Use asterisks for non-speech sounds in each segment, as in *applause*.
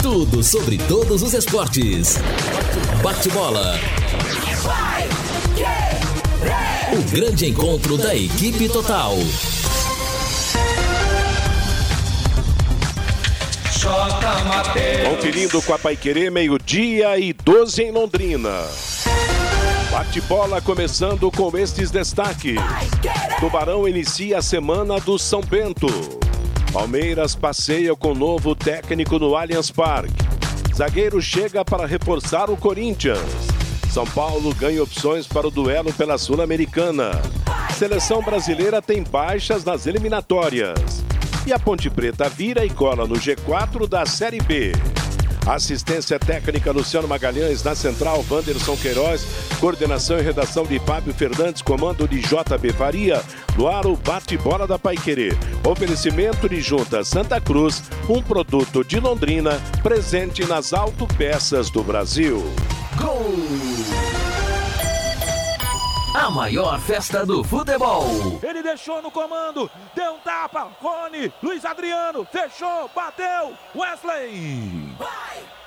Tudo sobre todos os esportes. Bate-bola. O grande encontro da equipe total. Conferindo com a Paiquerê, meio-dia e 12 em Londrina. Bate-bola começando com estes destaques. Tubarão inicia a semana do São Bento. Palmeiras passeia com novo técnico no Allianz Parque. Zagueiro chega para reforçar o Corinthians. São Paulo ganha opções para o duelo pela Sul-Americana. Seleção brasileira tem baixas nas eliminatórias. E a Ponte Preta vira e cola no G4 da Série B. Assistência técnica Luciano Magalhães, na central Wanderson Queiroz, coordenação e redação de Fábio Fernandes, comando de JB Faria, no ar o bate-bola da Paiquerê. Oferecimento de Junta Santa Cruz, um produto de Londrina, presente nas autopeças do Brasil. Gol! A maior festa do futebol. Ele deixou no comando, deu um tapa, Rony, Luiz Adriano, fechou, bateu, Wesley. do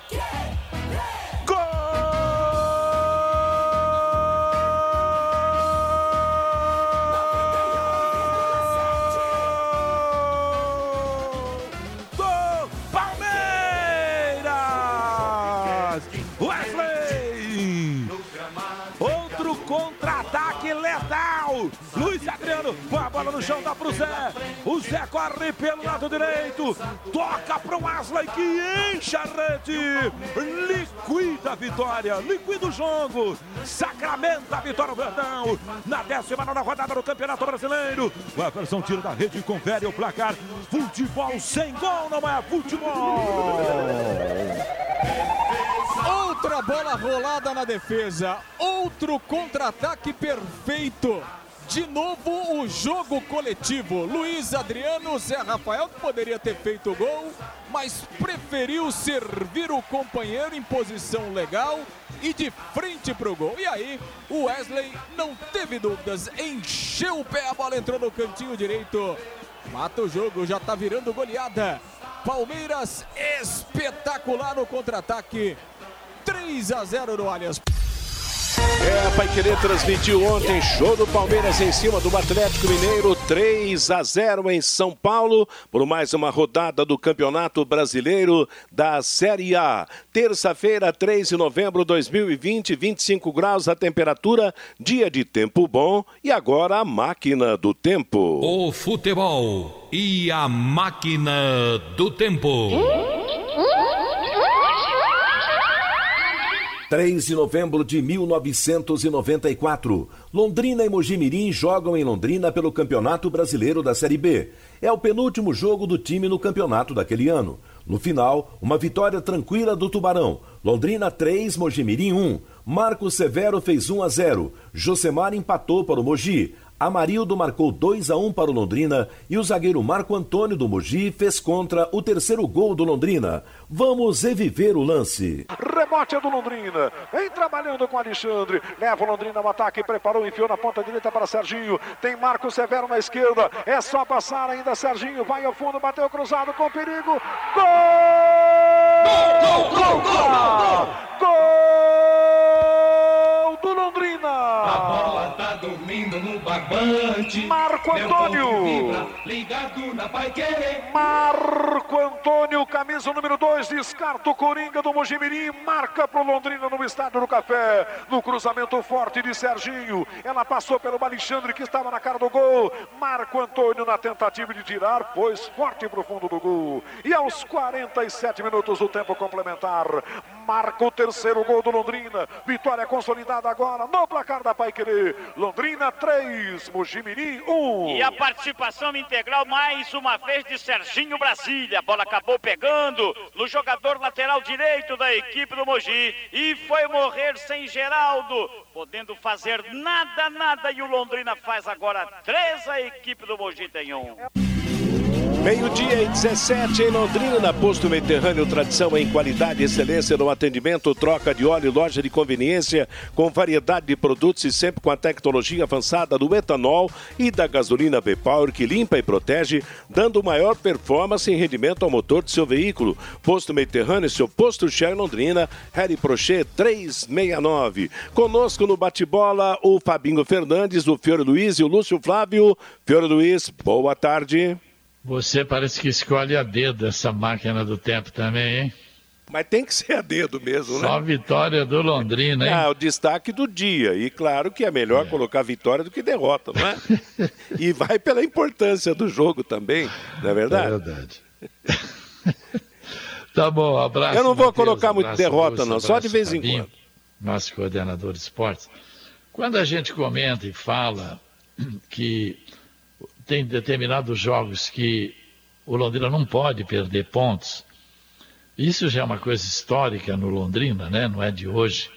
no chão, dá pro Zé. O Zé corre pelo lado direito, toca pro Wesley que enche a rede, liquida a vitória, liquida o jogo, sacramenta a vitória do Verdão na 19 rodada do Campeonato Brasileiro. O Everson tira da rede e confere o placar. Futebol sem gol não é futebol! Outra bola rolada na defesa. Outro contra-ataque perfeito. De novo o jogo coletivo. Luiz Adriano, Zé Rafael que poderia ter feito o gol, mas preferiu servir o companheiro em posição legal e de frente para o gol. E aí, o Wesley não teve dúvidas, encheu o pé, a bola entrou no cantinho direito. Mata o jogo, já tá virando goleada. Palmeiras espetacular no contra-ataque. 3 a 0 no Allianz. É, a Paiquerê transmitiu ontem show do Palmeiras em cima do Atlético Mineiro, 3 a 0 em São Paulo, por mais uma rodada do Campeonato Brasileiro da Série A. Terça-feira, 3 de novembro de 2020, 25 graus a temperatura, dia de tempo bom e agora a máquina do tempo. O futebol e a máquina do tempo. 3 de novembro de 1994. Londrina e Mojimirim jogam em Londrina pelo Campeonato Brasileiro da Série B. É o penúltimo jogo do time no campeonato daquele ano. No final, uma vitória tranquila do Tubarão. Londrina 3, Mojimirim 1. Marcos Severo fez 1 a 0. Josemar empatou para o Mogi. Amarildo marcou 2 a 1 para o Londrina e o zagueiro Marco Antônio do Mogi fez contra o terceiro gol do Londrina. Vamos reviver o lance. Rebote é do Londrina. Vem trabalhando com Alexandre. Leva o Londrina no ataque. Preparou, enfiou na ponta direita para Serginho. Tem Marco Severo na esquerda. É só passar ainda. Serginho vai ao fundo, bateu cruzado com perigo. Gol! Gol, gol, gol, gol! Gol do barbante. Marco Antônio. Marco Antônio, camisa número 2, descarta o Coringa do Mojimirim, marca pro Londrina no Estádio do Café, no cruzamento forte de Serginho, ela passou pelo Alexandre que estava na cara do gol, Marco Antônio na tentativa de tirar, pôs forte pro fundo do gol, e aos 47 minutos do tempo complementar, marca o terceiro gol do Londrina, vitória consolidada agora no placar da Paiquerê, Londrina 3, Mojimirim 1. E a participação integral mais uma vez de Serginho Brasília. A bola acabou pegando no jogador lateral direito da equipe do Mogi e foi morrer sem Geraldo, podendo fazer nada, nada. E o Londrina faz agora três, a equipe do Mogi tem um. Meio-dia e 17 em Londrina, posto Mediterrâneo, tradição em qualidade e excelência no atendimento, troca de óleo, loja de conveniência, com variedade de produtos e sempre com a tecnologia avançada do etanol e da gasolina V-Power que limpa e protege, dando maior performance e rendimento ao motor de seu veículo. Posto Mediterrâneo, seu posto Shell Londrina, Harry Prochet 369. Conosco no bate-bola, o Fabinho Fernandes, o Fiore Luiz e o Lúcio Flávio. Fiore Luiz, boa tarde. Você parece que escolhe a dedo essa máquina do tempo também, hein? Mas tem que ser a dedo mesmo, né? Só vitória do Londrina, hein? Ah, o destaque do dia. E claro que é melhor é. colocar vitória do que derrota, não é? *laughs* e vai pela importância do jogo também, não é verdade? É verdade. *laughs* tá bom, abraço. Eu não vou Mateus, colocar muito derrota, não, só de vez em quando. Nosso coordenador de esportes. Quando a gente comenta e fala *clears throat* que tem determinados jogos que o Londrina não pode perder pontos. Isso já é uma coisa histórica no Londrina, né? não é de hoje.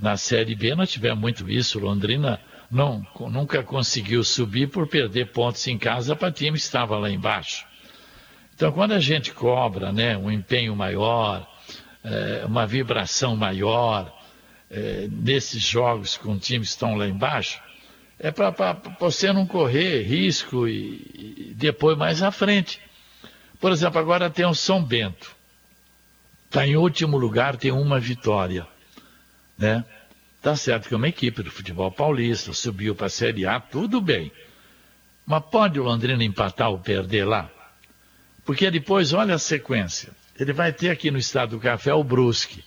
Na Série B nós tivemos muito isso. O Londrina não, nunca conseguiu subir por perder pontos em casa para time que estava lá embaixo. Então, quando a gente cobra né, um empenho maior, é, uma vibração maior é, nesses jogos com times que estão lá embaixo, é para você não correr risco e, e, depois mais à frente. Por exemplo, agora tem o São Bento. Está em último lugar, tem uma vitória. Né? Tá certo que é uma equipe do futebol paulista, subiu para a Série A, tudo bem. Mas pode o Londrina empatar ou perder lá? Porque depois, olha a sequência. Ele vai ter aqui no estado do Café o Brusque.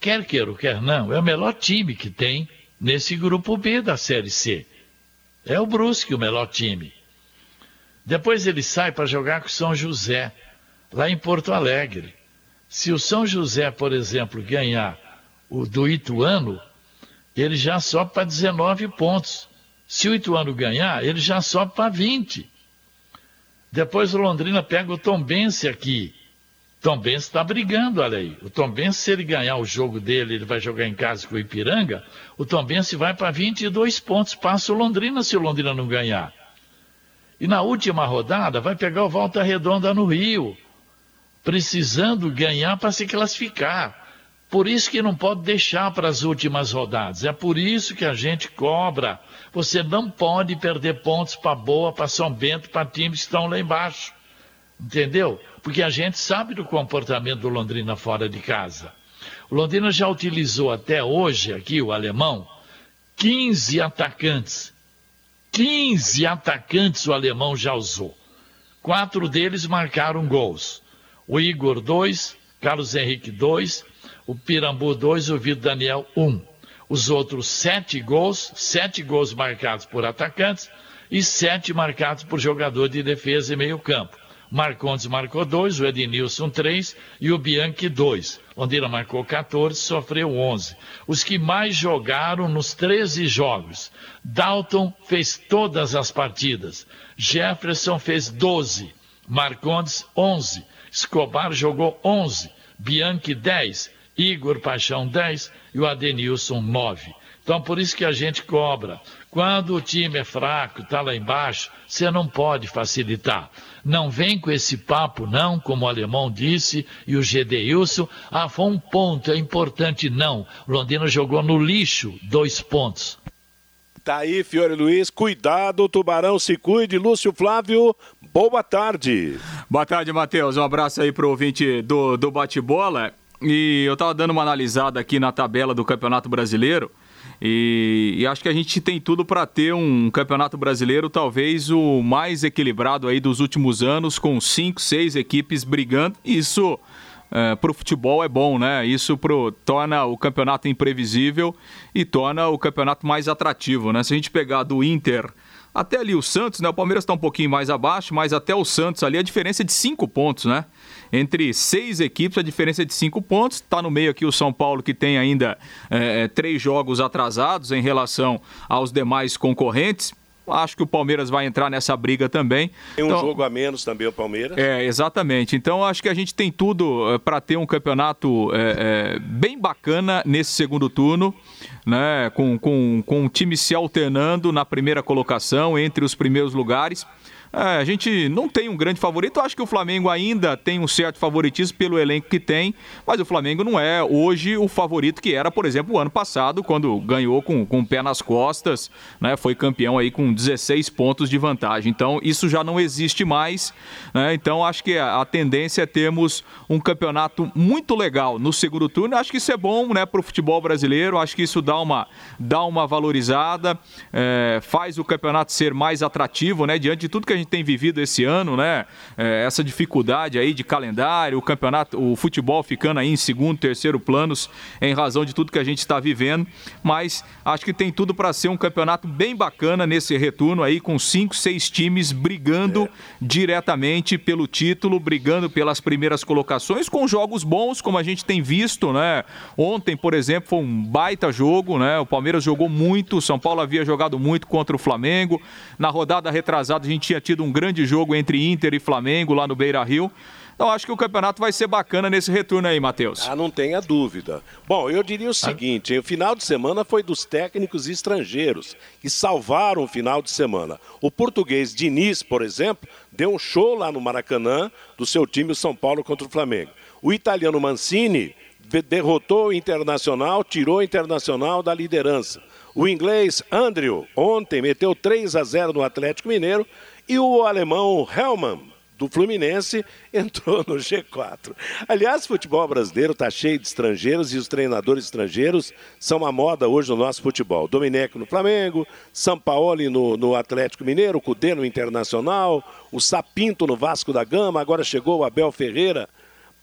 Quer queira ou quer não, é o melhor time que tem nesse grupo B da Série C. É o Brusque o melhor time. Depois ele sai para jogar com o São José, lá em Porto Alegre. Se o São José, por exemplo, ganhar o do Ituano, ele já sobe para 19 pontos. Se o Ituano ganhar, ele já sobe para 20. Depois o Londrina pega o Tombense aqui. Tombense está brigando, olha aí. O Tombense, se ele ganhar o jogo dele, ele vai jogar em casa com o Ipiranga, o Tombense vai para 22 pontos, passa o Londrina se o Londrina não ganhar. E na última rodada vai pegar o Volta Redonda no Rio, precisando ganhar para se classificar. Por isso que não pode deixar para as últimas rodadas. É por isso que a gente cobra. Você não pode perder pontos para Boa, para São Bento, para times que estão lá embaixo. Entendeu? Porque a gente sabe do comportamento do Londrina fora de casa. O Londrina já utilizou até hoje aqui, o alemão, 15 atacantes. 15 atacantes o alemão já usou. Quatro deles marcaram gols. O Igor, dois, Carlos Henrique, dois, o Pirambu, dois, o Vitor Daniel, um. Os outros sete gols, sete gols marcados por atacantes e sete marcados por jogador de defesa e meio campo. Marcondes marcou dois, o Ednilson três e o Bianchi dois. Londrina marcou 14, sofreu 11. Os que mais jogaram nos 13 jogos. Dalton fez todas as partidas. Jefferson fez 12. Marcondes 11. Escobar jogou 11. Bianchi 10. Igor Paixão 10 e o Adenilson 9. Então, por isso que a gente cobra. Quando o time é fraco, está lá embaixo, você não pode facilitar. Não vem com esse papo, não, como o alemão disse, e o Gedeilson. Ah, foi um ponto, é importante, não. O Londrina jogou no lixo, dois pontos. Tá aí, Fiore Luiz. Cuidado, Tubarão se cuide. Lúcio Flávio, boa tarde. Boa tarde, Matheus. Um abraço aí pro ouvinte do, do bate-bola. E eu tava dando uma analisada aqui na tabela do Campeonato Brasileiro. E, e, acho que a gente tem tudo para ter um campeonato brasileiro, talvez o mais equilibrado aí dos últimos anos, com cinco, seis equipes brigando. Isso é, para o futebol é bom, né? Isso pro, torna o campeonato imprevisível e torna o campeonato mais atrativo, né? Se a gente pegar do Inter até ali o Santos, né? O Palmeiras está um pouquinho mais abaixo, mas até o Santos ali a diferença é de cinco pontos, né? Entre seis equipes, a diferença é de cinco pontos. Está no meio aqui o São Paulo, que tem ainda é, três jogos atrasados em relação aos demais concorrentes. Acho que o Palmeiras vai entrar nessa briga também. Tem um então, jogo a menos também o Palmeiras. É, exatamente. Então acho que a gente tem tudo é, para ter um campeonato é, é, bem bacana nesse segundo turno. Né, com, com, com o time se alternando na primeira colocação, entre os primeiros lugares a gente não tem um grande favorito. Eu acho que o Flamengo ainda tem um certo favoritismo pelo elenco que tem, mas o Flamengo não é hoje o favorito que era, por exemplo, o ano passado, quando ganhou com, com o pé nas costas, né? Foi campeão aí com 16 pontos de vantagem. Então, isso já não existe mais. Né? Então, acho que a, a tendência é termos um campeonato muito legal no segundo turno. Acho que isso é bom né, para o futebol brasileiro. Acho que isso dá uma, dá uma valorizada, é, faz o campeonato ser mais atrativo, né? Diante de tudo que a gente tem vivido esse ano, né? É, essa dificuldade aí de calendário, o campeonato, o futebol ficando aí em segundo, terceiro planos em razão de tudo que a gente está vivendo. Mas acho que tem tudo para ser um campeonato bem bacana nesse retorno aí, com cinco, seis times brigando é. diretamente pelo título, brigando pelas primeiras colocações, com jogos bons, como a gente tem visto, né? Ontem, por exemplo, foi um baita jogo, né? O Palmeiras jogou muito, o São Paulo havia jogado muito contra o Flamengo. Na rodada retrasada, a gente tinha tido um grande jogo entre Inter e Flamengo lá no Beira Rio. Então acho que o campeonato vai ser bacana nesse retorno aí, Matheus. Ah, não tenha dúvida. Bom, eu diria o seguinte: o final de semana foi dos técnicos estrangeiros que salvaram o final de semana. O português Diniz, por exemplo, deu um show lá no Maracanã do seu time o São Paulo contra o Flamengo. O italiano Mancini derrotou o Internacional, tirou o Internacional da liderança. O inglês Andrew ontem meteu 3 a 0 no Atlético Mineiro e o alemão Hellmann do Fluminense *laughs* entrou no G4. Aliás, o futebol brasileiro está cheio de estrangeiros e os treinadores estrangeiros são uma moda hoje no nosso futebol. Domenech no Flamengo, Sampaoli no, no Atlético Mineiro, Cudê no Internacional, o Sapinto no Vasco da Gama, agora chegou o Abel Ferreira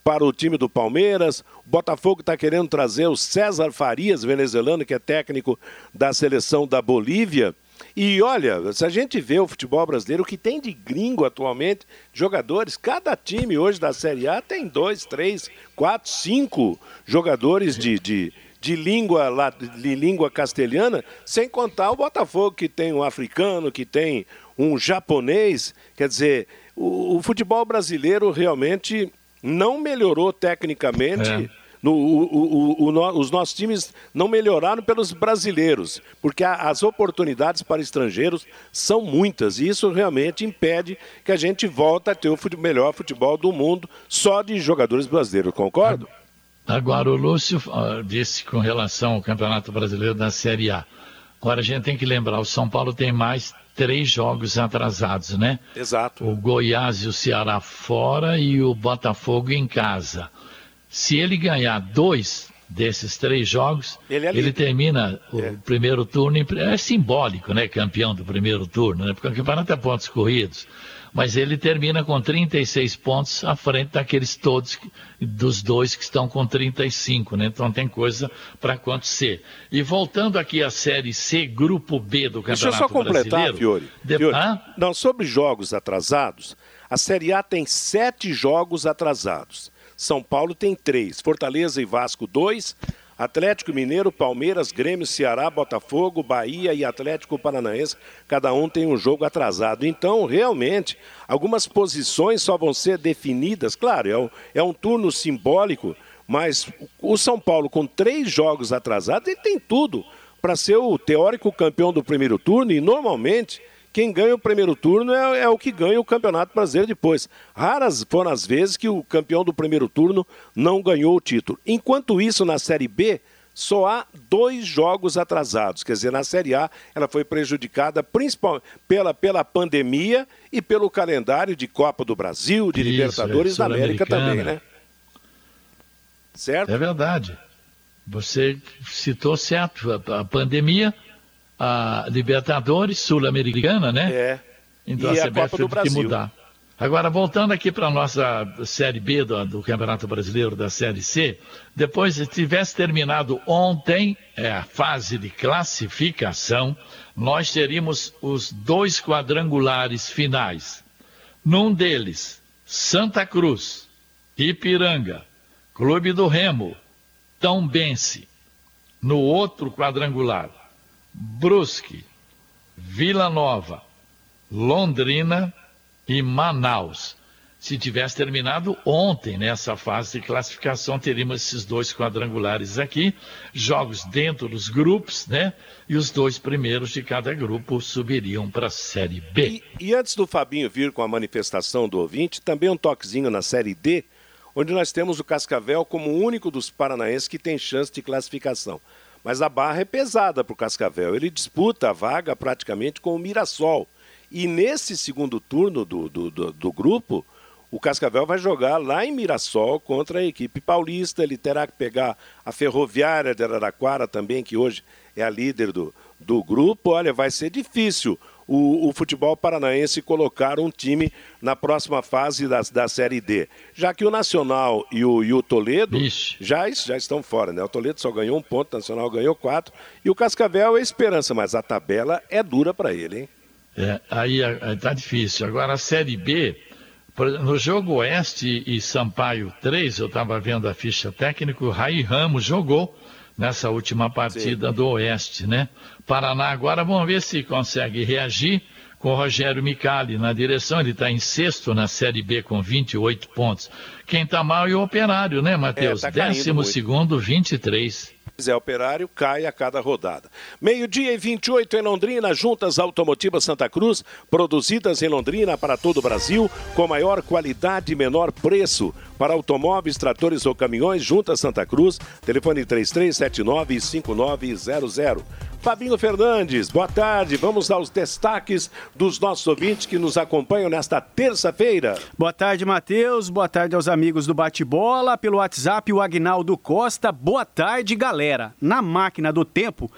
para o time do Palmeiras. O Botafogo está querendo trazer o César Farias, venezuelano, que é técnico da seleção da Bolívia. E olha, se a gente vê o futebol brasileiro, o que tem de gringo atualmente, jogadores, cada time hoje da Série A tem dois, três, quatro, cinco jogadores de, de, de língua, de língua castelhana, sem contar o Botafogo, que tem um africano, que tem um japonês. Quer dizer, o, o futebol brasileiro realmente não melhorou tecnicamente. É no, o, o, o, os nossos times não melhoraram pelos brasileiros, porque a, as oportunidades para estrangeiros são muitas e isso realmente impede que a gente volte a ter o fute, melhor futebol do mundo só de jogadores brasileiros, concordo? Agora, o Lúcio disse com relação ao Campeonato Brasileiro da Série A. Agora a gente tem que lembrar, o São Paulo tem mais três jogos atrasados, né? Exato. O Goiás e o Ceará fora e o Botafogo em casa. Se ele ganhar dois desses três jogos, ele, é ele termina o é. primeiro turno. É simbólico, né? Campeão do primeiro turno, né? Porque o campeonato é pontos corridos. Mas ele termina com 36 pontos à frente daqueles todos, dos dois que estão com 35, né? Então tem coisa para acontecer. E voltando aqui à Série C, Grupo B do Campeonato Brasileiro... Deixa eu só completar, Fiore. De... Fiore. Não, sobre jogos atrasados, a Série A tem sete jogos atrasados. São Paulo tem três. Fortaleza e Vasco, dois. Atlético Mineiro, Palmeiras, Grêmio, Ceará, Botafogo, Bahia e Atlético Paranaense, cada um tem um jogo atrasado. Então, realmente, algumas posições só vão ser definidas. Claro, é um, é um turno simbólico, mas o São Paulo, com três jogos atrasados, ele tem tudo para ser o teórico campeão do primeiro turno e, normalmente, quem ganha o primeiro turno é, é, o que ganha o Campeonato Brasileiro depois. Raras foram as vezes que o campeão do primeiro turno não ganhou o título. Enquanto isso, na Série B, só há dois jogos atrasados. Quer dizer, na Série A, ela foi prejudicada principalmente pela, pela pandemia e pelo calendário de Copa do Brasil, de isso, Libertadores é, da América também, né? Certo? É verdade. Você citou certo. A pandemia a Libertadores Sul-Americana, né? É. Então e a CBF teve que mudar. Agora, voltando aqui para a nossa Série B do, do, Campeonato Brasileiro da Série C, depois, se tivesse terminado ontem é, a fase de classificação, nós teríamos os dois quadrangulares finais. Num deles, Santa Cruz, Ipiranga, Clube do Remo, Tombense. No outro quadrangular, Brusque, Vila Nova, Londrina e Manaus. se tivesse terminado ontem nessa fase de classificação, teríamos esses dois quadrangulares aqui, jogos dentro dos grupos, né? E os dois primeiros de cada grupo subiriam para a Série B. E, e, antes do Fabinho vir com a manifestação do ouvinte, também um toquezinho na Série D, onde nós temos o Cascavel como o único dos paranaenses que tem chance de classificação. Mas a barra é pesada para o Cascavel. Ele disputa a vaga praticamente com o Mirassol. E nesse segundo turno do, do, do, do grupo, o Cascavel vai jogar lá em Mirassol contra a equipe paulista. Ele terá que pegar a Ferroviária de Araraquara também, que hoje é a líder do, do grupo. Olha, vai ser difícil o, o, futebol paranaense colocar um time na próxima fase da, da Série D. Já que o Nacional e o, e o Toledo já, já estão fora, né? O Toledo só ganhou um ponto, o Nacional ganhou quatro. E o Cascavel é esperança, mas a tabela é dura para ele, hein? É, aí tá difícil. Agora a Série B, no jogo Oeste e Sampaio 3, eu estava vendo a ficha técnica, o Rai Ramos jogou nessa última partida Sim. do Oeste, né? Paraná agora, vamos ver se consegue reagir com o Rogério Micali na direção, ele está em sexto na Série B com 28 pontos. Quem está mal é o Operário, né, Matheus? É, tá Décimo segundo, 23. Zé Operário cai a cada rodada. Meio-dia e 28 em Londrina, juntas automotivas Santa Cruz, produzidas em Londrina para todo o Brasil, com maior qualidade e menor preço. Para automóveis, tratores ou caminhões, juntas Santa Cruz, telefone 3379-5900. Fabinho Fernandes, boa tarde. Vamos aos destaques dos nossos ouvintes que nos acompanham nesta terça-feira. Boa tarde, Matheus. Boa tarde aos amigos do Bate-Bola. Pelo WhatsApp, o Agnaldo Costa. Boa tarde, galera. Na máquina do tempo,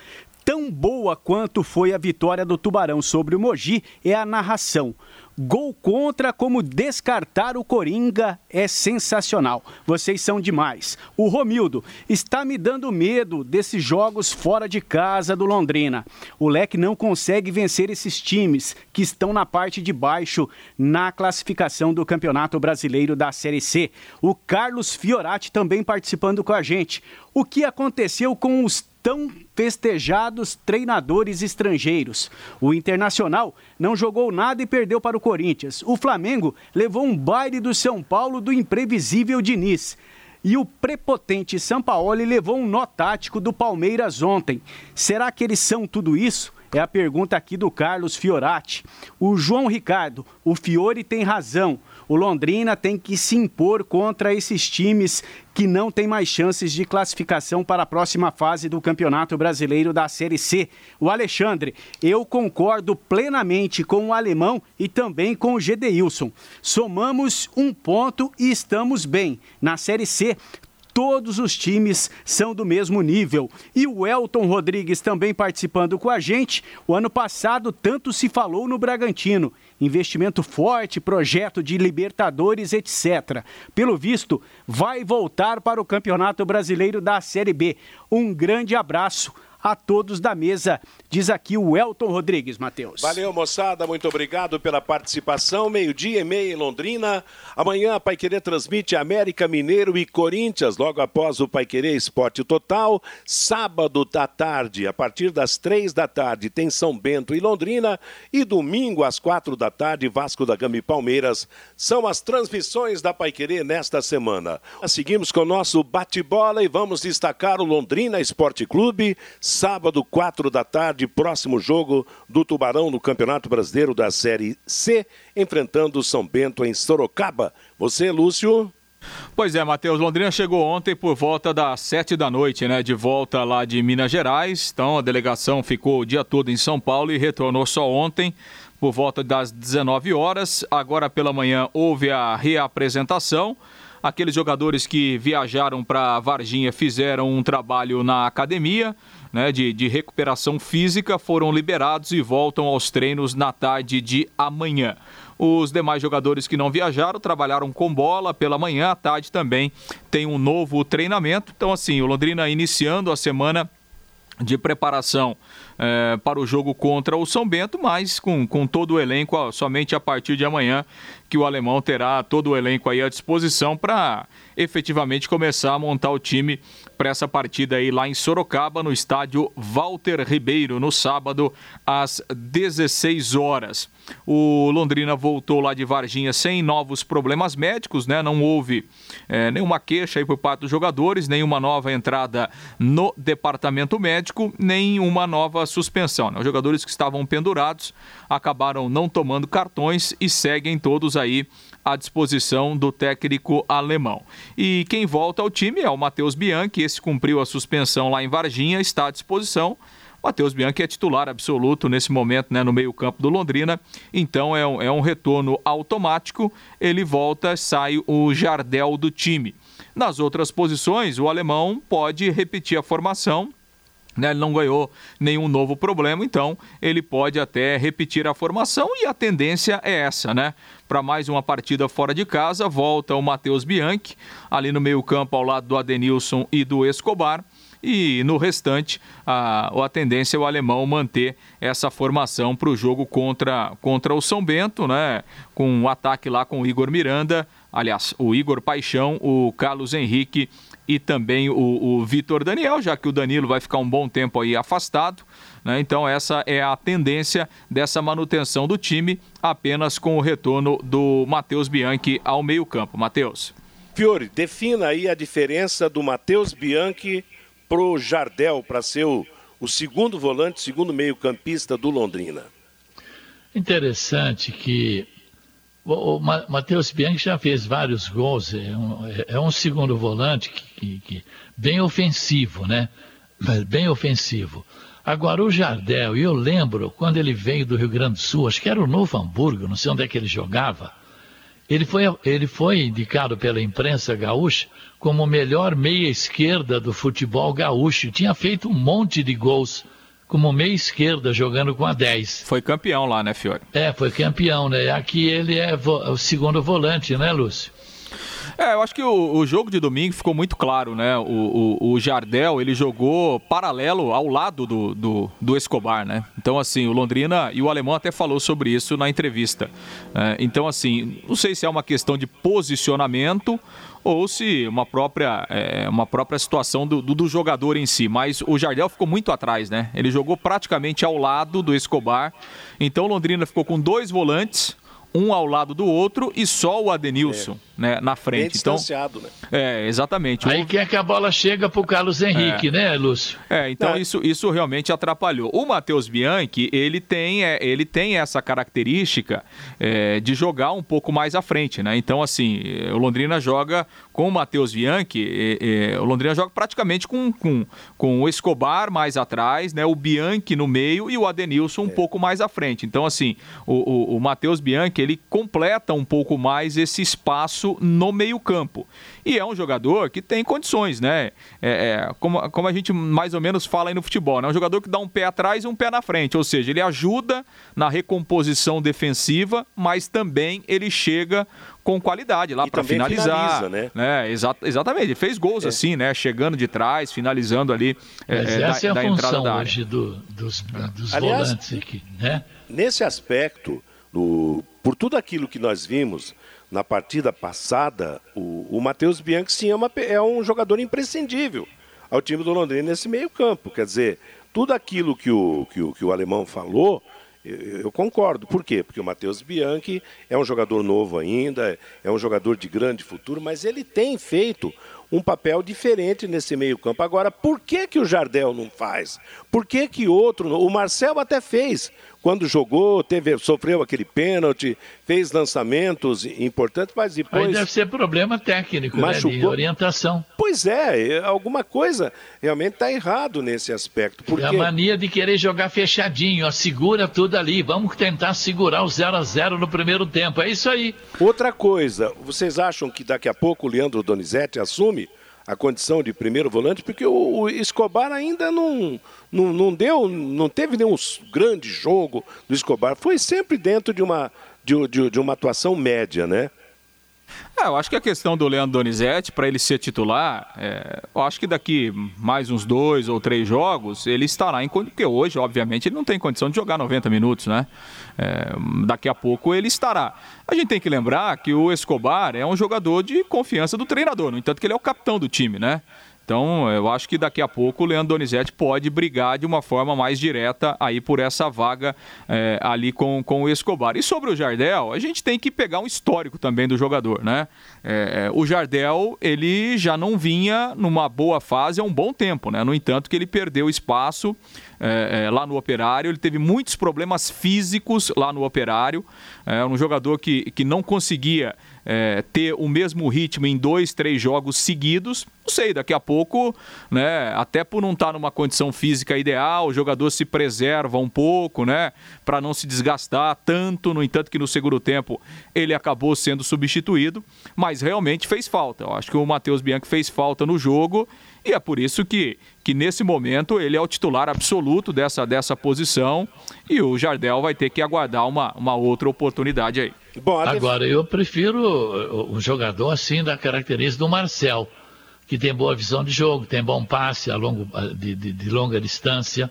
tão boa quanto foi a vitória do Tubarão sobre o Mogi é a narração. Gol contra, como descartar o Coringa é sensacional. Vocês são demais. O Romildo está me dando medo desses jogos fora de casa do Londrina. O Leque não consegue vencer esses times que estão na parte de baixo na classificação do Campeonato Brasileiro da Série C. O Carlos Fiorati também participando com a gente. O que aconteceu com os tão festejados treinadores estrangeiros. O Internacional não jogou nada e perdeu para o Corinthians. O Flamengo levou um baile do São Paulo do imprevisível Diniz. E o prepotente Sampaoli levou um nó tático do Palmeiras ontem. Será que eles são tudo isso? É a pergunta aqui do Carlos Fiorati. O João Ricardo, o Fiore tem razão o Londrina tem que se impor contra esses times que não têm mais chances de classificação para a próxima fase do Campeonato Brasileiro da Série C. O Alexandre, eu concordo plenamente com o alemão e também com o Gedeilson. Somamos um ponto e estamos bem. Na Série C, todos os times são do mesmo nível. E o Elton Rodrigues também participando com a gente. O ano passado tanto se falou no Bragantino. Investimento forte, projeto de Libertadores, etc. Pelo visto, vai voltar para o Campeonato Brasileiro da Série B. Um grande abraço a todos da mesa, diz aqui o Elton Rodrigues, Matheus. Valeu, moçada, muito obrigado pela participação. Meio-dia e meia em Londrina. Amanhã a Paiquerê transmite América Mineiro e Corinthians, logo após o Paiquerê Esporte Total. Sábado da tarde, a partir das três da tarde, tem São Bento e Londrina. E domingo, às quatro da tarde, Vasco da Gama e Palmeiras. São as transmissões da Paiquerê nesta semana. Seguimos com o nosso bate-bola e vamos destacar o Londrina Esporte Clube Sábado, quatro da tarde, próximo jogo do Tubarão no Campeonato Brasileiro da Série C, enfrentando São Bento em Sorocaba. Você, Lúcio? Pois é, Matheus, Londrina chegou ontem por volta das sete da noite, né? De volta lá de Minas Gerais. Então a delegação ficou o dia todo em São Paulo e retornou só ontem por volta das 19 horas. Agora pela manhã houve a reapresentação. Aqueles jogadores que viajaram para Varginha fizeram um trabalho na academia né, de, de recuperação física foram liberados e voltam aos treinos na tarde de amanhã. Os demais jogadores que não viajaram trabalharam com bola pela manhã, à tarde também tem um novo treinamento. Então, assim, o Londrina iniciando a semana de preparação é, para o jogo contra o São Bento, mas com, com todo o elenco somente a partir de amanhã que o alemão terá todo o elenco aí à disposição para efetivamente começar a montar o time para essa partida aí lá em Sorocaba, no estádio Walter Ribeiro, no sábado, às 16 horas. O Londrina voltou lá de Varginha sem novos problemas médicos, né? Não houve é, nenhuma queixa aí por parte dos jogadores, nenhuma nova entrada no departamento médico, nem uma nova suspensão. Né? Os jogadores que estavam pendurados acabaram não tomando cartões e seguem todos aí à disposição do técnico alemão. E quem volta ao time é o Matheus Bianchi, esse cumpriu a suspensão lá em Varginha, está à disposição. Matheus Bianchi é titular absoluto nesse momento né, no meio-campo do Londrina, então é um, é um retorno automático. Ele volta, sai o Jardel do time. Nas outras posições, o alemão pode repetir a formação né, ele não ganhou nenhum novo problema, então ele pode até repetir a formação e a tendência é essa, né? Para mais uma partida fora de casa, volta o Matheus Bianchi, ali no meio-campo ao lado do Adenilson e do Escobar. E no restante, a, a tendência é o alemão manter essa formação para o jogo contra, contra o São Bento, né? Com um ataque lá com o Igor Miranda, aliás, o Igor Paixão, o Carlos Henrique e também o, o Vitor Daniel, já que o Danilo vai ficar um bom tempo aí afastado. Né? Então, essa é a tendência dessa manutenção do time, apenas com o retorno do Matheus Bianchi ao meio-campo. Matheus. Fiore, defina aí a diferença do Matheus Bianchi pro Jardel para ser o, o segundo volante, segundo meio-campista do Londrina. Interessante que o, Matheus Bianchi já fez vários gols, é um, é um segundo volante que, que, que, bem ofensivo, né? Bem ofensivo. Agora, o Jardel, eu lembro quando ele veio do Rio Grande do Sul, acho que era o Novo Hamburgo, não sei onde é que ele jogava. Ele foi, ele foi indicado pela imprensa gaúcha como o melhor meia esquerda do futebol gaúcho. Tinha feito um monte de gols como meia esquerda, jogando com a 10. Foi campeão lá, né, Fiore? É, foi campeão, né? Aqui ele é o segundo volante, né, Lúcio? É, eu acho que o, o, jogo de domingo ficou muito claro, né? O, o, o, Jardel, ele jogou paralelo ao lado do, do, do, Escobar, né? Então, assim, o Londrina e o Alemão até falou sobre isso na entrevista. É, então, assim, não sei se é uma questão de posicionamento ou se uma própria, é, uma própria situação do, do, do, jogador em si. Mas o Jardel ficou muito atrás, né? Ele jogou praticamente ao lado do Escobar. Então Londrina ficou com dois volantes, um ao lado do outro e só o Adenilson é. né, na frente. Bem então, distanciado, né? É, exatamente. Aí quer que a bola chega para o Carlos Henrique, é. né, Lúcio? É, então é. Isso, isso realmente atrapalhou. O Matheus Bianchi, ele tem, é, ele tem essa característica é, de jogar um pouco mais à frente, né? Então, assim, o Londrina joga com o Matheus Bianchi, o Londrina joga praticamente com, com, com o Escobar mais atrás, né? O Bianchi no meio e o Adenilson um é. pouco mais à frente. Então, assim, o, o, o Matheus Bianchi, ele completa um pouco mais esse espaço no meio-campo. E é um jogador que tem condições, né? É, é, como, como a gente mais ou menos fala aí no futebol, né? Um jogador que dá um pé atrás e um pé na frente. Ou seja, ele ajuda na recomposição defensiva, mas também ele chega com qualidade lá para finalizar. Finaliza, né? né? Exa exatamente, ele fez gols é. assim, né? Chegando de trás, finalizando ali. É, Mas é, essa da, é a função hoje do, dos, dos Aliás, volantes aqui, né? Nesse aspecto, do, por tudo aquilo que nós vimos na partida passada, o, o Matheus Bianchi sim, é, uma, é um jogador imprescindível ao time do Londrina nesse meio campo. Quer dizer, tudo aquilo que o, que o, que o alemão falou, eu, concordo. Por quê? Porque o Matheus Bianchi é um jogador novo ainda, é um jogador de grande futuro, mas ele tem feito um papel diferente nesse meio-campo. Agora, por que, que o Jardel não faz? Por que, que outro. O Marcel até fez. Quando jogou, teve, sofreu aquele pênalti, fez lançamentos importantes, mas depois. Aí deve ser problema técnico, machucou. né? De orientação. Pois é, alguma coisa realmente está errado nesse aspecto. Porque... É a mania de querer jogar fechadinho, ó, segura tudo ali. Vamos tentar segurar o 0 a 0 no primeiro tempo. É isso aí. Outra coisa, vocês acham que daqui a pouco o Leandro Donizete assume a condição de primeiro volante, porque o, Escobar ainda não, não, não, deu, não teve nenhum grande jogo do Escobar. Foi sempre dentro de uma, de, de, de uma atuação média, né? É, eu acho que a questão do Leandro Donizete, para ele ser titular, é, eu acho que daqui mais uns dois ou três jogos, ele estará em porque hoje, obviamente, ele não tem condição de jogar 90 minutos, né? É, daqui a pouco ele estará. A gente tem que lembrar que o Escobar é um jogador de confiança do treinador, no entanto que ele é o capitão do time, né? Então, eu acho que daqui a pouco o Leandro Donizete pode brigar de uma forma mais direta aí por essa vaga é, ali com, com o Escobar. E sobre o Jardel, a gente tem que pegar um histórico também do jogador, né? É, o Jardel, ele já não vinha numa boa fase há um bom tempo, né? No entanto, que ele perdeu espaço é, é, lá no Operário. Ele teve muitos problemas físicos lá no Operário. É um jogador que, que não conseguia é, ter o mesmo ritmo em dois, três jogos seguidos. Não sei, daqui a pouco, né? Até por não estar numa condição física ideal, o jogador se preserva um pouco, né? Para não se desgastar tanto. No entanto, que no segundo tempo ele acabou sendo substituído, mas realmente fez falta. Eu acho que o Matheus Bianchi fez falta no jogo e é por isso que, que nesse momento ele é o titular absoluto dessa, dessa posição e o Jardel vai ter que aguardar uma, uma outra oportunidade aí. Bom, Agora, eu prefiro um jogador assim da característica do Marcel, que tem boa visão de jogo, tem bom passe a longo, de, de, de longa distância,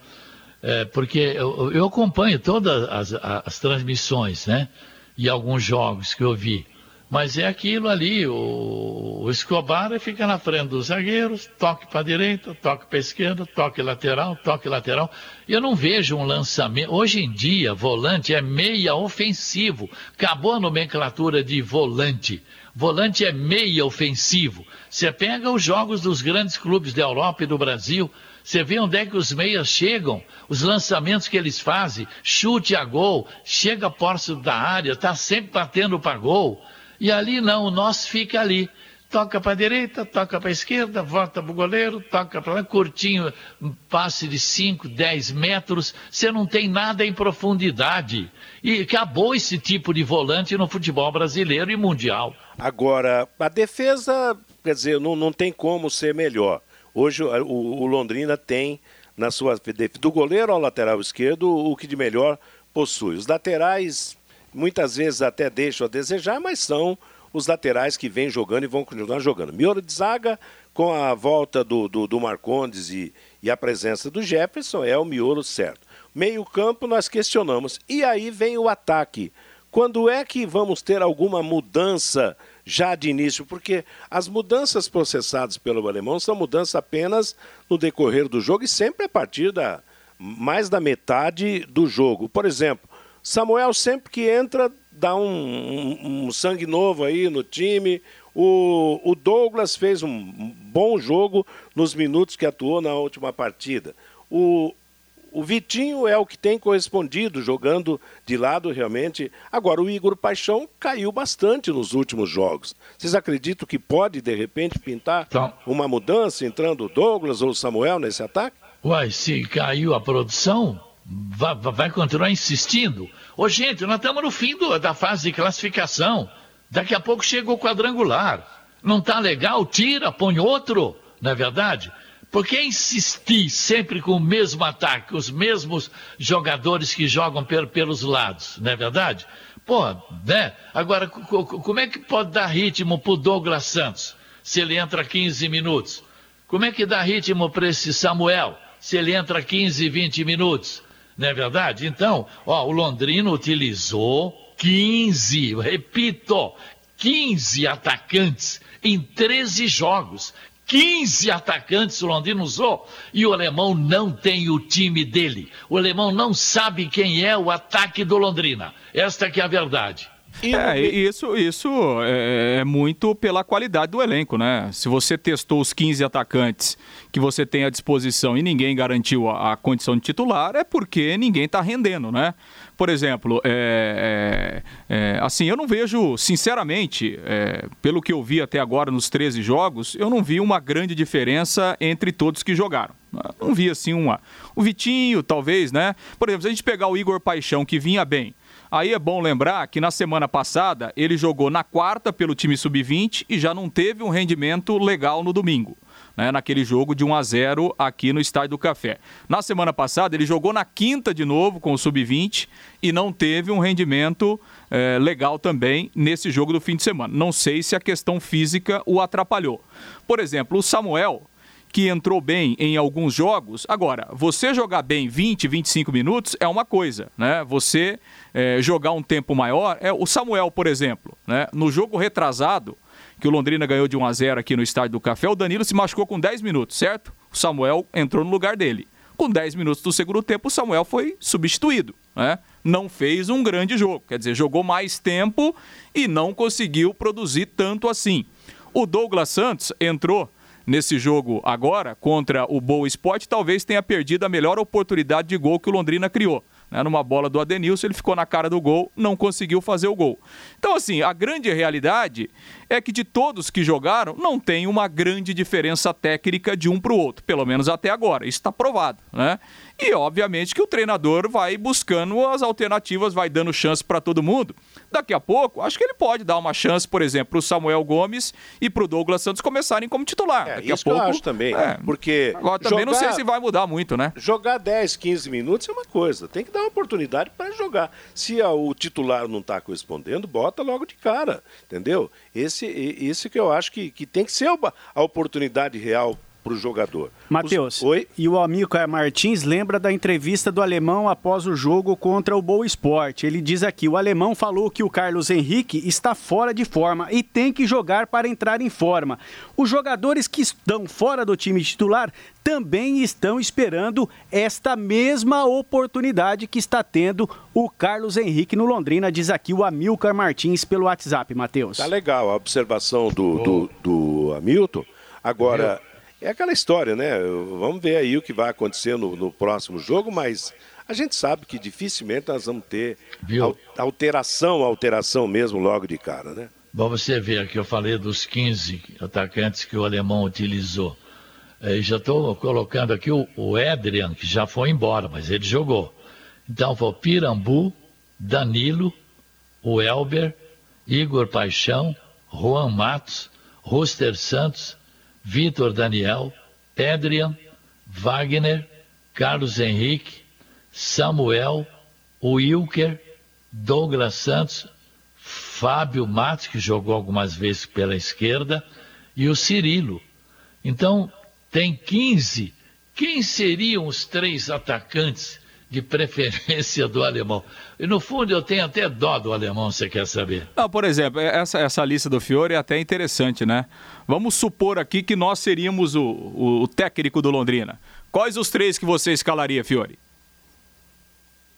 é, porque eu, eu, acompanho todas as, as transmissões, né? E alguns jogos que eu vi. Mas é aquilo ali, o, o Escobar fica na frente dos zagueiros, toque para a direita, toque para a esquerda, toque lateral, toque lateral. Eu não vejo um lançamento. Hoje em dia, volante é meia ofensivo. Acabou a nomenclatura de volante. Volante é meia ofensivo. Você pega os jogos dos grandes clubes da Europa e do Brasil, você vê onde é que os meias chegam, os lançamentos que eles fazem, chute a gol, chega posse da área, está sempre batendo para gol. E ali não, o nosso fica ali. Toca para a direita, toca para a esquerda, volta para o goleiro, toca para lá, curtinho, passe de 5, 10 metros, você não tem nada em profundidade. E acabou esse tipo de volante no futebol brasileiro e mundial. Agora, a defesa, quer dizer, não, não tem como ser melhor. Hoje o, o Londrina tem na sua do goleiro ao lateral esquerdo o que de melhor possui. Os laterais muitas vezes até deixam a desejar, mas são os laterais que vêm jogando e vão continuar jogando. Miolo de zaga, com a volta do, do, do Marcondes e, e a presença do Jefferson, é o miolo certo. Meio campo nós questionamos. E aí vem o ataque. Quando é que vamos ter alguma mudança já de início? Porque as mudanças processadas pelo alemão são mudanças apenas no decorrer do jogo e sempre a partir da mais da metade do jogo. Por exemplo, Samuel sempre que entra dá um, um, um sangue novo aí no time. O, o, Douglas fez um bom jogo nos minutos que atuou na última partida. O, o Vitinho é o que tem correspondido, jogando de lado realmente. Agora, o Igor Paixão caiu bastante nos últimos jogos. Vocês acreditam que pode, de repente, pintar então, uma mudança, entrando o Douglas ou o Samuel nesse ataque? Uai, se caiu a produção, vai, vai continuar insistindo. Ô, gente, nós estamos no fim do, da fase de classificação. Daqui a pouco chega o quadrangular. Não está legal? Tira, põe outro, não é verdade? Por que insistir sempre com o mesmo ataque, os mesmos jogadores que jogam pelos lados, não é verdade? Pô, né? Agora, como é que pode dar ritmo para o Douglas Santos, se ele entra 15 minutos? Como é que dá ritmo para esse Samuel, se ele entra 15, 20 minutos? Não é verdade? Então, ó, o Londrina utilizou 15, repito, 15 atacantes em 13 jogos. 15 atacantes o Londrina usou e o alemão não tem o time dele. O alemão não sabe quem é o ataque do Londrina. Esta que é a verdade. É, isso, isso é, é, muito pela qualidade do elenco, né? Se você testou os 15 atacantes que você tem à disposição e ninguém garantiu a, a condição de titular, é porque ninguém está rendendo, né? Por exemplo, é, é, é, assim, eu não vejo, sinceramente, é, pelo que eu vi até agora nos 13 jogos, eu não vi uma grande diferença entre todos que jogaram. Não vi assim uma. O Vitinho, talvez, né? Por exemplo, se a gente pegar o Igor Paixão, que vinha bem. Aí é bom lembrar que na semana passada ele jogou na quarta pelo time sub-20 e já não teve um rendimento legal no domingo. né, naquele jogo de 1 a 0 aqui no Estádio do Café. Na semana passada, ele jogou na quinta de novo com o Sub-20 e não teve um rendimento é, legal também nesse jogo do fim de semana. Não sei se a questão física o atrapalhou. Por exemplo, o Samuel, que entrou bem em alguns jogos. Agora, você jogar bem 20, 25 minutos é uma coisa, né? Você é, jogar um tempo maior, é o Samuel, por exemplo, né? No jogo retrasado, que o Londrina ganhou de 1 a 0 aqui no Estádio do Café, o Danilo se machucou com 10 minutos, certo? O Samuel entrou no lugar dele. Com 10 minutos do segundo tempo, o Samuel foi substituído, né? Não fez um grande jogo, quer dizer, jogou mais tempo e não conseguiu produzir tanto assim. O Douglas Santos entrou nesse jogo agora contra o Boa Esporte, talvez tenha perdido a melhor oportunidade de gol que o Londrina criou né, numa bola do Adenilson, ele ficou na cara do gol, não conseguiu fazer o gol. Então, assim, a grande realidade é que de todos que jogaram, não tem uma grande diferença técnica de um para o outro, pelo menos até agora. Isso está provado, né? E obviamente que o treinador vai buscando as alternativas, vai dando chance para todo mundo. Daqui a pouco, acho que ele pode dar uma chance, por exemplo, para o Samuel Gomes e para o Douglas Santos começarem como titular. É, Daqui isso a pouco, eu acho também, é, porque agora também jogar, não sei se vai mudar muito, né? Jogar 10, 15 minutos é uma coisa, tem que dar uma oportunidade para jogar. Se a, o titular não está correspondendo, bota logo de cara, entendeu? Esse, esse que eu acho que, que tem que ser a oportunidade real para o jogador. Matheus, Oi? e o Amilcar Martins lembra da entrevista do alemão após o jogo contra o Boa Esporte. Ele diz aqui: o alemão falou que o Carlos Henrique está fora de forma e tem que jogar para entrar em forma. Os jogadores que estão fora do time titular também estão esperando esta mesma oportunidade que está tendo o Carlos Henrique no Londrina, diz aqui o Amilcar Martins pelo WhatsApp, Matheus. Tá legal a observação do, do, do Hamilton. Agora, é aquela história, né? Vamos ver aí o que vai acontecer no, no próximo jogo, mas a gente sabe que dificilmente nós vamos ter Viu? alteração, alteração mesmo logo de cara, né? Bom, você ver que eu falei dos 15 atacantes que o alemão utilizou. É, já estou colocando aqui o, o Adrian, que já foi embora, mas ele jogou. Então foi Pirambu, Danilo, o Elber, Igor Paixão, Juan Matos, Ruster Santos, Vitor Daniel, Adrian, Wagner, Carlos Henrique, Samuel, Wilker, Douglas Santos, Fábio Matos, que jogou algumas vezes pela esquerda, e o Cirilo. Então, tem 15. Quem seriam os três atacantes de preferência do alemão. E no fundo eu tenho até dó do alemão, você quer saber? Não, por exemplo, essa, essa lista do Fiore é até interessante, né? Vamos supor aqui que nós seríamos o, o, o técnico do Londrina. Quais os três que você escalaria, Fiore?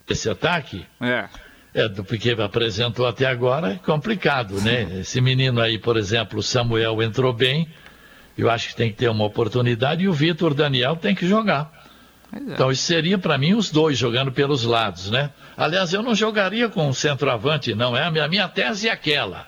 Esse ataque? É. É, do que apresentou até agora é complicado, né? Esse menino aí, por exemplo, o Samuel entrou bem, eu acho que tem que ter uma oportunidade e o Vitor Daniel tem que jogar. É. Então, isso seria para mim os dois jogando pelos lados, né? Aliás, eu não jogaria com um centroavante, não. É a minha, a minha tese é aquela.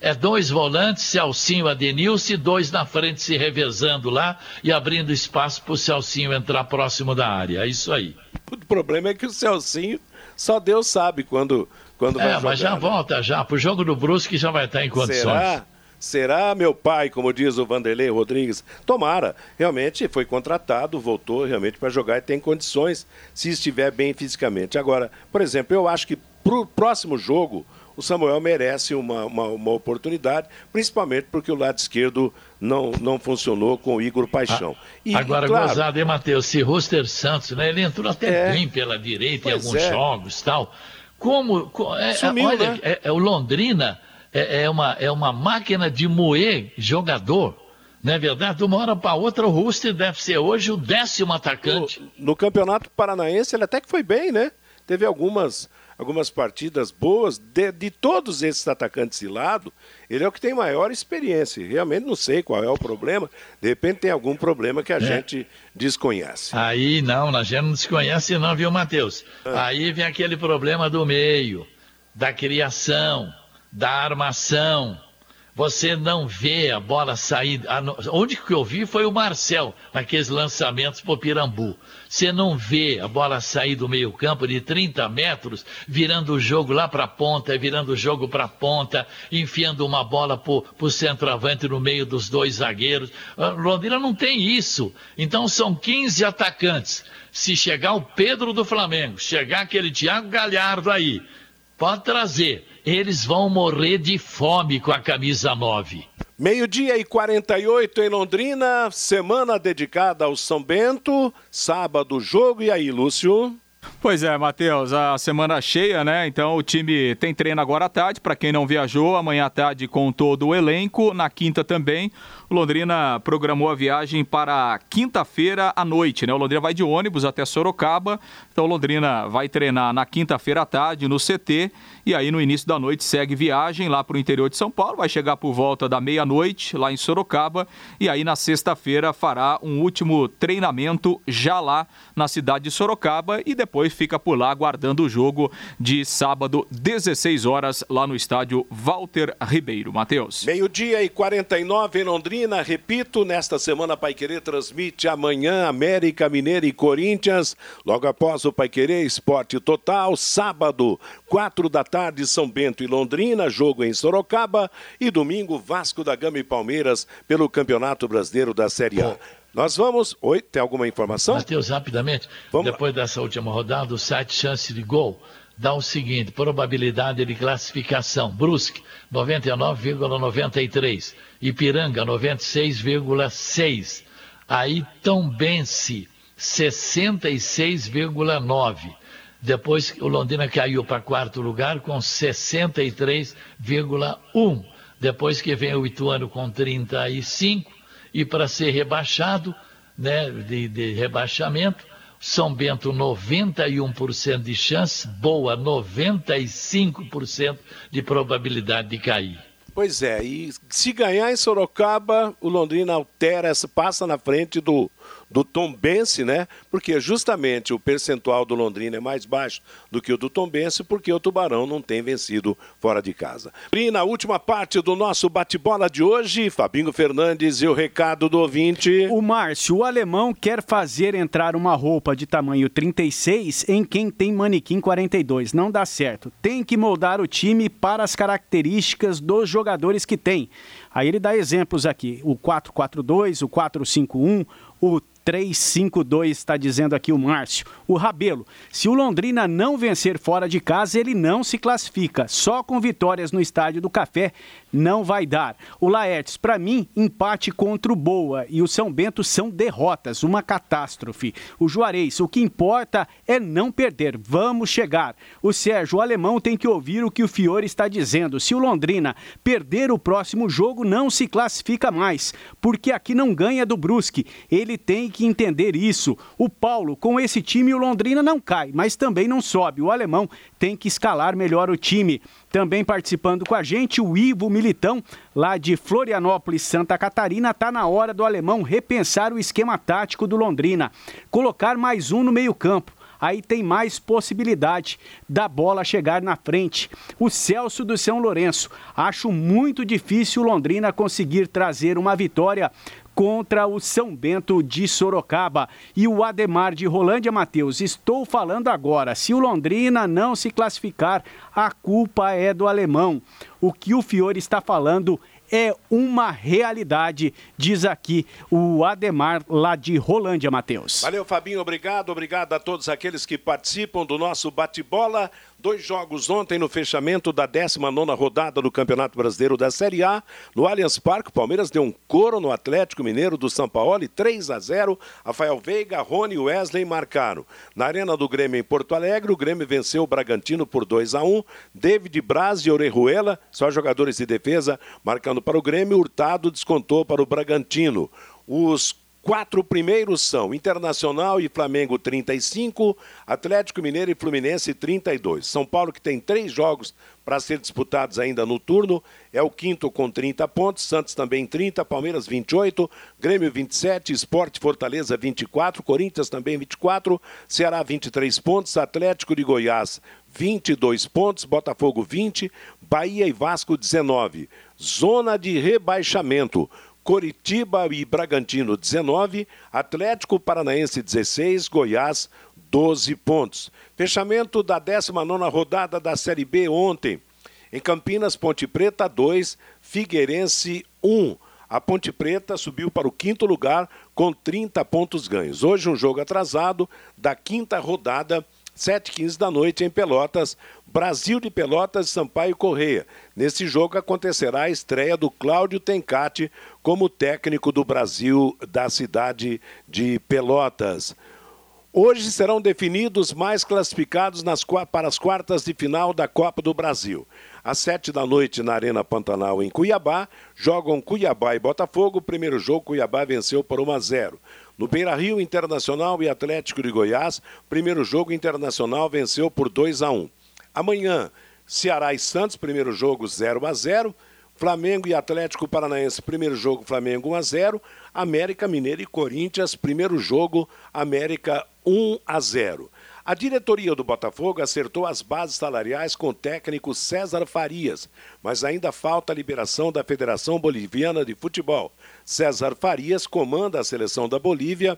É dois volantes, Celcinho Adenilson, e dois na frente se revezando lá e abrindo espaço para o Celcinho entrar próximo da área. É isso aí. O problema é que o Celcinho só Deus sabe quando, quando é, vai jogar. É, mas já né? volta já. Para o jogo do Brusque já vai estar em condições. Será? Será meu pai, como diz o Vanderlei Rodrigues? Tomara. Realmente foi contratado, voltou realmente para jogar e tem condições se estiver bem fisicamente. Agora, por exemplo, eu acho que para o próximo jogo o Samuel merece uma, uma, uma, oportunidade, principalmente porque o lado esquerdo não, não funcionou com o Igor Paixão. E, Agora, claro, gozado, hein, Matheus? Se Ruster Santos, né? Ele entrou até é, bem pela direita em alguns é. jogos tal. Como. É, Sumiu, olha, né? é, é o Londrina é, é, uma, é uma máquina de moer jogador. Não é verdade? De uma hora para outra, o Ruster deve ser hoje o décimo atacante. No, no, Campeonato Paranaense, ele até que foi bem, né? Teve algumas, algumas partidas boas. De, de todos esses atacantes de lado, ele é o que tem maior experiência. Realmente não sei qual é o problema. De repente tem algum problema que a é. gente desconhece. Aí não, a gente não desconhece, não, viu, Matheus? Ah. Aí vem aquele problema do meio, da criação da armação. você não vê a bola sair. Onde que eu vi foi o Marcel, naqueles lançamentos pro Pirambu. Você não vê a bola sair do meio-campo de 30 metros, virando o jogo lá para ponta, virando o jogo para ponta, enfiando uma bola pro, pro centroavante no meio dos dois zagueiros. A Londrina não tem isso. Então são 15 atacantes. Se chegar o Pedro do Flamengo, chegar aquele Thiago Galhardo aí, pode trazer eles vão morrer de fome com a camisa 9. Meio-dia e 48 em Londrina, semana dedicada ao São Bento, sábado jogo. E aí, Lúcio? Pois é, Matheus, a semana cheia, né? Então o time tem treino agora à tarde, para quem não viajou, amanhã à tarde com todo o elenco, na quinta também. O Londrina programou a viagem para quinta-feira à noite, né? O Londrina vai de ônibus até Sorocaba. Então o Londrina vai treinar na quinta-feira à tarde no CT e aí no início da noite segue viagem lá para o interior de São Paulo, vai chegar por volta da meia-noite lá em Sorocaba e aí na sexta-feira fará um último treinamento já lá na cidade de Sorocaba e depois fica por lá aguardando o jogo de sábado 16 horas lá no estádio Walter Ribeiro. Matheus. Meio-dia e 49 em Londrina Londrina, repito, nesta semana Pai Querer transmite amanhã América Mineira e Corinthians, logo após o Pai Querer Esporte Total, sábado, quatro da tarde, São Bento e Londrina, jogo em Sorocaba, e domingo, Vasco da Gama e Palmeiras pelo Campeonato Brasileiro da Série A. Nós vamos. Oi, tem alguma informação? Matheus, rapidamente. Vamos Depois lá. dessa última rodada, o site Chance de Gol dá o seguinte: probabilidade de classificação. Brusque, 99,93. Ipiranga 96,6. Aí Tombense 66,9. Depois o Londrina caiu para quarto lugar com 63,1. Depois que vem o Ituano com 35 e para ser rebaixado, né, de, de rebaixamento, São Bento 91% de chance, Boa 95% de probabilidade de cair. Pois é, e se ganhar em Sorocaba, o Londrina altera, passa na frente do, do Tombense, né? Porque justamente o percentual do Londrina é mais baixo do que o do Tombense, porque o Tubarão não tem vencido fora de casa. E na última parte do nosso bate-bola de hoje, Fabinho Fernandes e o recado do ouvinte. O Márcio, o alemão quer fazer entrar uma roupa de tamanho 36 em quem tem manequim 42. Não dá certo. Tem que moldar o time para as características dos jogadores que tem. Aí ele dá exemplos aqui: o 4-4-2, o 4-5-1, o 352 está dizendo aqui o Márcio. O Rabelo, se o Londrina não vencer fora de casa, ele não se classifica. Só com vitórias no Estádio do Café não vai dar. O Laertes, para mim, empate contra o Boa e o São Bento são derrotas, uma catástrofe. O Juarez, o que importa é não perder. Vamos chegar. O Sérgio, o alemão, tem que ouvir o que o Fiore está dizendo. Se o Londrina perder o próximo jogo, não se classifica mais, porque aqui não ganha do Brusque. Ele tem que entender isso. O Paulo, com esse time, o Londrina não cai, mas também não sobe. O alemão tem que escalar melhor o time. Também participando com a gente, o Ivo Militão, lá de Florianópolis, Santa Catarina. Está na hora do alemão repensar o esquema tático do Londrina. Colocar mais um no meio-campo aí tem mais possibilidade da bola chegar na frente. O Celso do São Lourenço, acho muito difícil Londrina conseguir trazer uma vitória contra o São Bento de Sorocaba. E o Ademar de Rolândia Matheus, estou falando agora, se o Londrina não se classificar, a culpa é do alemão. O que o Fiore está falando é uma realidade, diz aqui o Ademar lá de Rolândia, Matheus. Valeu, Fabinho, obrigado, obrigado a todos aqueles que participam do nosso bate-bola. Dois jogos ontem no fechamento da 19 rodada do Campeonato Brasileiro da Série A. No Allianz Parque, o Palmeiras deu um coro no Atlético Mineiro do São Paulo, 3 a 0. Rafael Veiga, Rony e Wesley marcaram. Na Arena do Grêmio em Porto Alegre, o Grêmio venceu o Bragantino por 2 a 1. David Braz e Orejuela, só jogadores de defesa, marcando para o Grêmio. Hurtado descontou para o Bragantino. Os quatro primeiros são Internacional e Flamengo 35, Atlético Mineiro e Fluminense 32. São Paulo, que tem três jogos para ser disputados ainda no turno, é o quinto com 30 pontos, Santos também 30, Palmeiras 28, Grêmio 27, Esporte Fortaleza 24, Corinthians também 24, Ceará 23 pontos, Atlético de Goiás 22 pontos, Botafogo 20, Bahia e Vasco 19. Zona de rebaixamento. Coritiba e Bragantino 19, Atlético Paranaense 16, Goiás 12 pontos. Fechamento da 19 rodada da Série B ontem. Em Campinas, Ponte Preta 2, Figueirense 1. A Ponte Preta subiu para o quinto lugar com 30 pontos ganhos. Hoje um jogo atrasado da quinta rodada 7h15 da noite em Pelotas, Brasil de Pelotas e Sampaio Correia. Nesse jogo acontecerá a estreia do Cláudio Tencati como técnico do Brasil da cidade de Pelotas. Hoje serão definidos mais classificados nas, para as quartas de final da Copa do Brasil. Às sete da noite na Arena Pantanal, em Cuiabá, jogam Cuiabá e Botafogo. Primeiro jogo, Cuiabá venceu por 1 a 0. No Beira Rio, Internacional e Atlético de Goiás, primeiro jogo Internacional venceu por 2 a 1. Amanhã, Ceará e Santos, primeiro jogo 0 a 0. Flamengo e Atlético Paranaense, primeiro jogo Flamengo 1 a 0. América Mineiro e Corinthians, primeiro jogo América 1 a 0. A diretoria do Botafogo acertou as bases salariais com o técnico César Farias, mas ainda falta a liberação da Federação Boliviana de Futebol. César Farias comanda a seleção da Bolívia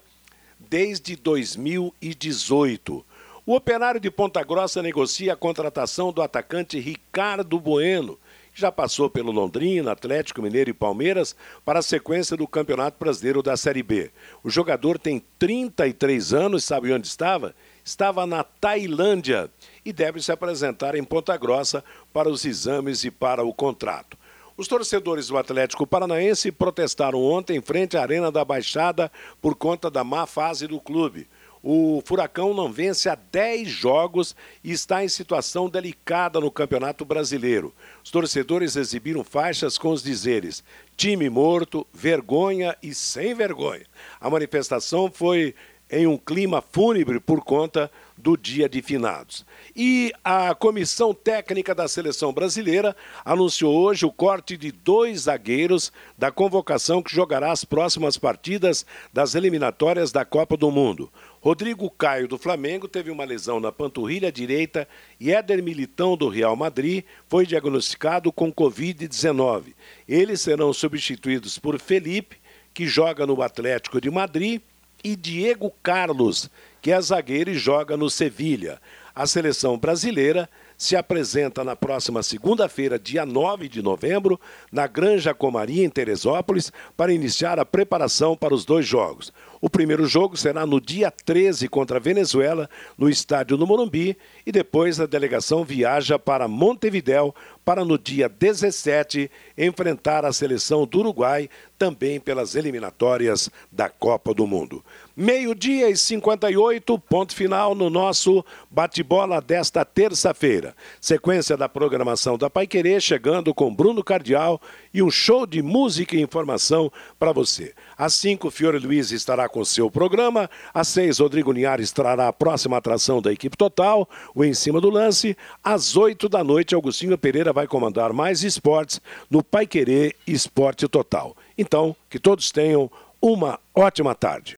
desde 2018. O operário de Ponta Grossa negocia a contratação do atacante Ricardo Bueno, que já passou pelo Londrina, Atlético Mineiro e Palmeiras para a sequência do Campeonato Brasileiro da Série B. O jogador tem 33 anos, sabe onde estava? estava na Tailândia e deve se apresentar em Ponta Grossa para os exames e para o contrato. Os torcedores do Atlético Paranaense protestaram ontem em frente à Arena da Baixada por conta da má fase do clube. O Furacão não vence há 10 jogos e está em situação delicada no Campeonato Brasileiro. Os torcedores exibiram faixas com os dizeres: time morto, vergonha e sem vergonha. A manifestação foi em um clima fúnebre por conta do dia de finados. E a comissão técnica da seleção brasileira anunciou hoje o corte de dois zagueiros da convocação que jogará as próximas partidas das eliminatórias da Copa do Mundo. Rodrigo Caio do Flamengo teve uma lesão na panturrilha direita e Éder Militão do Real Madrid foi diagnosticado com Covid-19. Eles serão substituídos por Felipe, que joga no Atlético de Madrid e Diego Carlos, que é zagueiro e joga no Sevilha. A seleção brasileira se apresenta na próxima segunda-feira, dia 9 de novembro, na Granja Comaria, em Teresópolis, para iniciar a preparação para os dois jogos. O primeiro jogo será no dia 13 contra a Venezuela, no estádio do Morumbi, e depois a delegação viaja para Montevidéu para no dia 17 enfrentar a seleção do Uruguai, também pelas eliminatórias da Copa do Mundo. Meio-dia e 58, ponto final no nosso bate-bola desta terça-feira. Sequência da programação da Pai Querer, chegando com Bruno Cardial e um show de música e informação para você. Às 5, Fiore Luiz estará com seu programa. Às 6, Rodrigo Linhares trará a próxima atração da equipe total, o Em Cima do Lance. Às 8 da noite, Augustinho Pereira vai comandar mais esportes no Pai Querer Esporte Total. Então, que todos tenham uma ótima tarde.